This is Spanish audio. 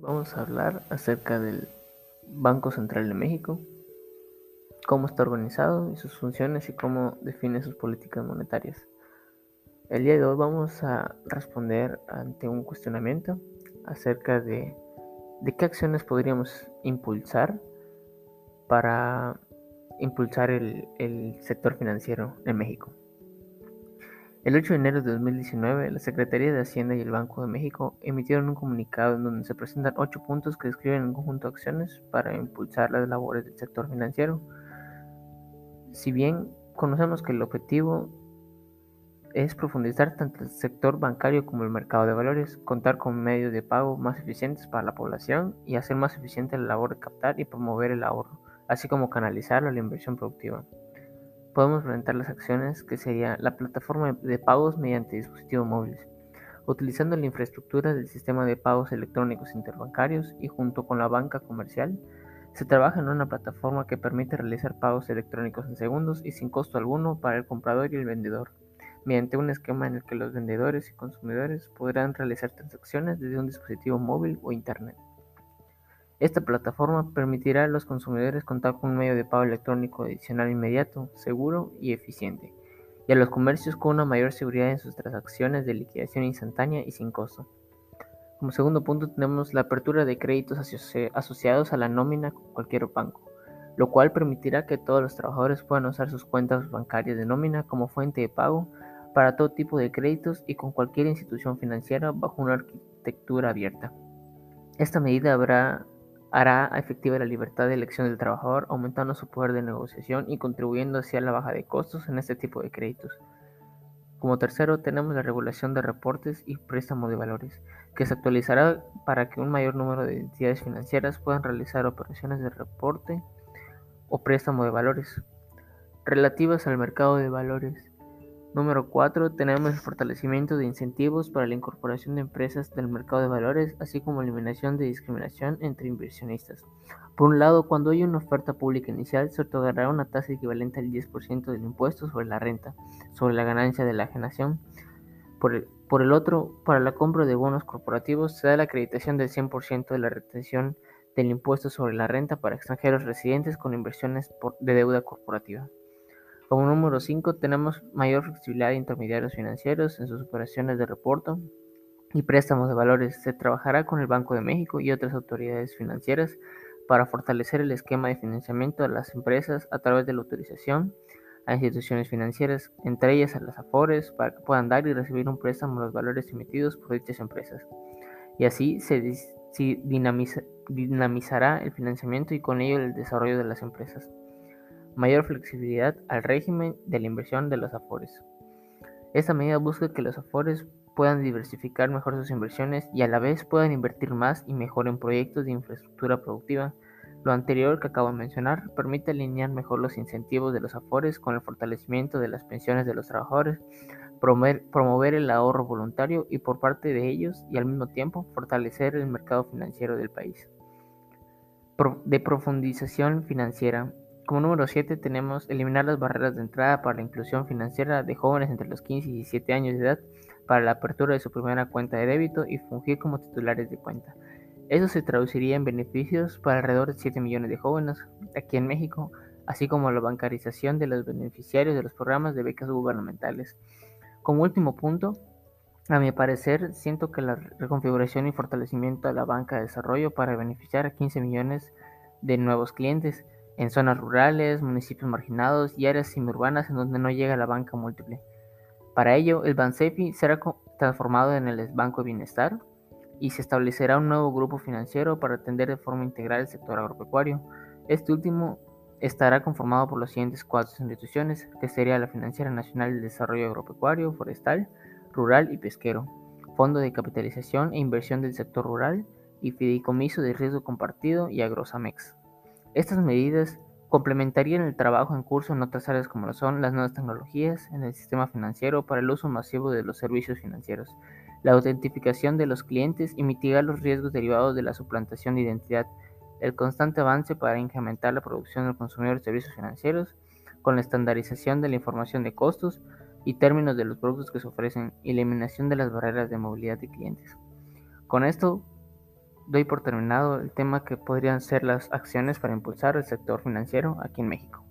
vamos a hablar acerca del Banco Central de México, cómo está organizado y sus funciones y cómo define sus políticas monetarias. El día de hoy vamos a responder ante un cuestionamiento acerca de, de qué acciones podríamos impulsar para impulsar el, el sector financiero en México. El 8 de enero de 2019, la Secretaría de Hacienda y el Banco de México emitieron un comunicado en donde se presentan ocho puntos que describen un conjunto de acciones para impulsar las labores del sector financiero. Si bien conocemos que el objetivo es profundizar tanto el sector bancario como el mercado de valores, contar con medios de pago más eficientes para la población y hacer más eficiente la labor de captar y promover el ahorro, así como canalizar la inversión productiva podemos implementar las acciones que sería la plataforma de pagos mediante dispositivos móviles, utilizando la infraestructura del sistema de pagos electrónicos interbancarios y junto con la banca comercial, se trabaja en una plataforma que permite realizar pagos electrónicos en segundos y sin costo alguno para el comprador y el vendedor, mediante un esquema en el que los vendedores y consumidores podrán realizar transacciones desde un dispositivo móvil o internet. Esta plataforma permitirá a los consumidores contar con un medio de pago electrónico adicional inmediato, seguro y eficiente, y a los comercios con una mayor seguridad en sus transacciones de liquidación instantánea y sin costo. Como segundo punto tenemos la apertura de créditos asociados a la nómina con cualquier banco, lo cual permitirá que todos los trabajadores puedan usar sus cuentas bancarias de nómina como fuente de pago para todo tipo de créditos y con cualquier institución financiera bajo una arquitectura abierta. Esta medida habrá hará efectiva la libertad de elección del trabajador, aumentando su poder de negociación y contribuyendo hacia la baja de costos en este tipo de créditos. Como tercero, tenemos la regulación de reportes y préstamo de valores, que se actualizará para que un mayor número de entidades financieras puedan realizar operaciones de reporte o préstamo de valores relativas al mercado de valores Número 4. Tenemos el fortalecimiento de incentivos para la incorporación de empresas del mercado de valores, así como eliminación de discriminación entre inversionistas. Por un lado, cuando hay una oferta pública inicial, se otorgará una tasa equivalente al 10% del impuesto sobre la renta, sobre la ganancia de la ajenación. Por el, por el otro, para la compra de bonos corporativos, se da la acreditación del 100% de la retención del impuesto sobre la renta para extranjeros residentes con inversiones de deuda corporativa. Como número 5 tenemos mayor flexibilidad de intermediarios financieros en sus operaciones de reporto y préstamos de valores. Se trabajará con el Banco de México y otras autoridades financieras para fortalecer el esquema de financiamiento de las empresas a través de la autorización a instituciones financieras, entre ellas a las AFORES, para que puedan dar y recibir un préstamo a los valores emitidos por dichas empresas. Y así se dinamizará el financiamiento y con ello el desarrollo de las empresas mayor flexibilidad al régimen de la inversión de los afores. Esta medida busca que los afores puedan diversificar mejor sus inversiones y a la vez puedan invertir más y mejor en proyectos de infraestructura productiva. Lo anterior que acabo de mencionar permite alinear mejor los incentivos de los afores con el fortalecimiento de las pensiones de los trabajadores, promover, el ahorro voluntario y por parte de ellos y al mismo tiempo fortalecer el mercado financiero del país. de profundización financiera. Como número 7 tenemos eliminar las barreras de entrada para la inclusión financiera de jóvenes entre los 15 y 17 años de edad para la apertura de su primera cuenta de débito y fungir como titulares de cuenta. Eso se traduciría en beneficios para alrededor de 7 millones de jóvenes aquí en México, así como la bancarización de los beneficiarios de los programas de becas gubernamentales. Como último punto, a mi parecer, siento que la reconfiguración y fortalecimiento de la banca de desarrollo para beneficiar a 15 millones de nuevos clientes en zonas rurales, municipios marginados y áreas semiurbanas en donde no llega la banca múltiple. Para ello, el Bansefi será transformado en el Banco de Bienestar y se establecerá un nuevo grupo financiero para atender de forma integral el sector agropecuario. Este último estará conformado por las siguientes cuatro instituciones, que sería la Financiera Nacional de Desarrollo Agropecuario, Forestal, Rural y Pesquero, Fondo de Capitalización e Inversión del Sector Rural y Fideicomiso de Riesgo Compartido y Agrosamex. Estas medidas complementarían el trabajo en curso en otras áreas como son las nuevas tecnologías en el sistema financiero para el uso masivo de los servicios financieros, la autentificación de los clientes y mitigar los riesgos derivados de la suplantación de identidad, el constante avance para incrementar la producción del consumidor de servicios financieros, con la estandarización de la información de costos y términos de los productos que se ofrecen y eliminación de las barreras de movilidad de clientes. Con esto doy por terminado el tema que podrían ser las acciones para impulsar el sector financiero aquí en México.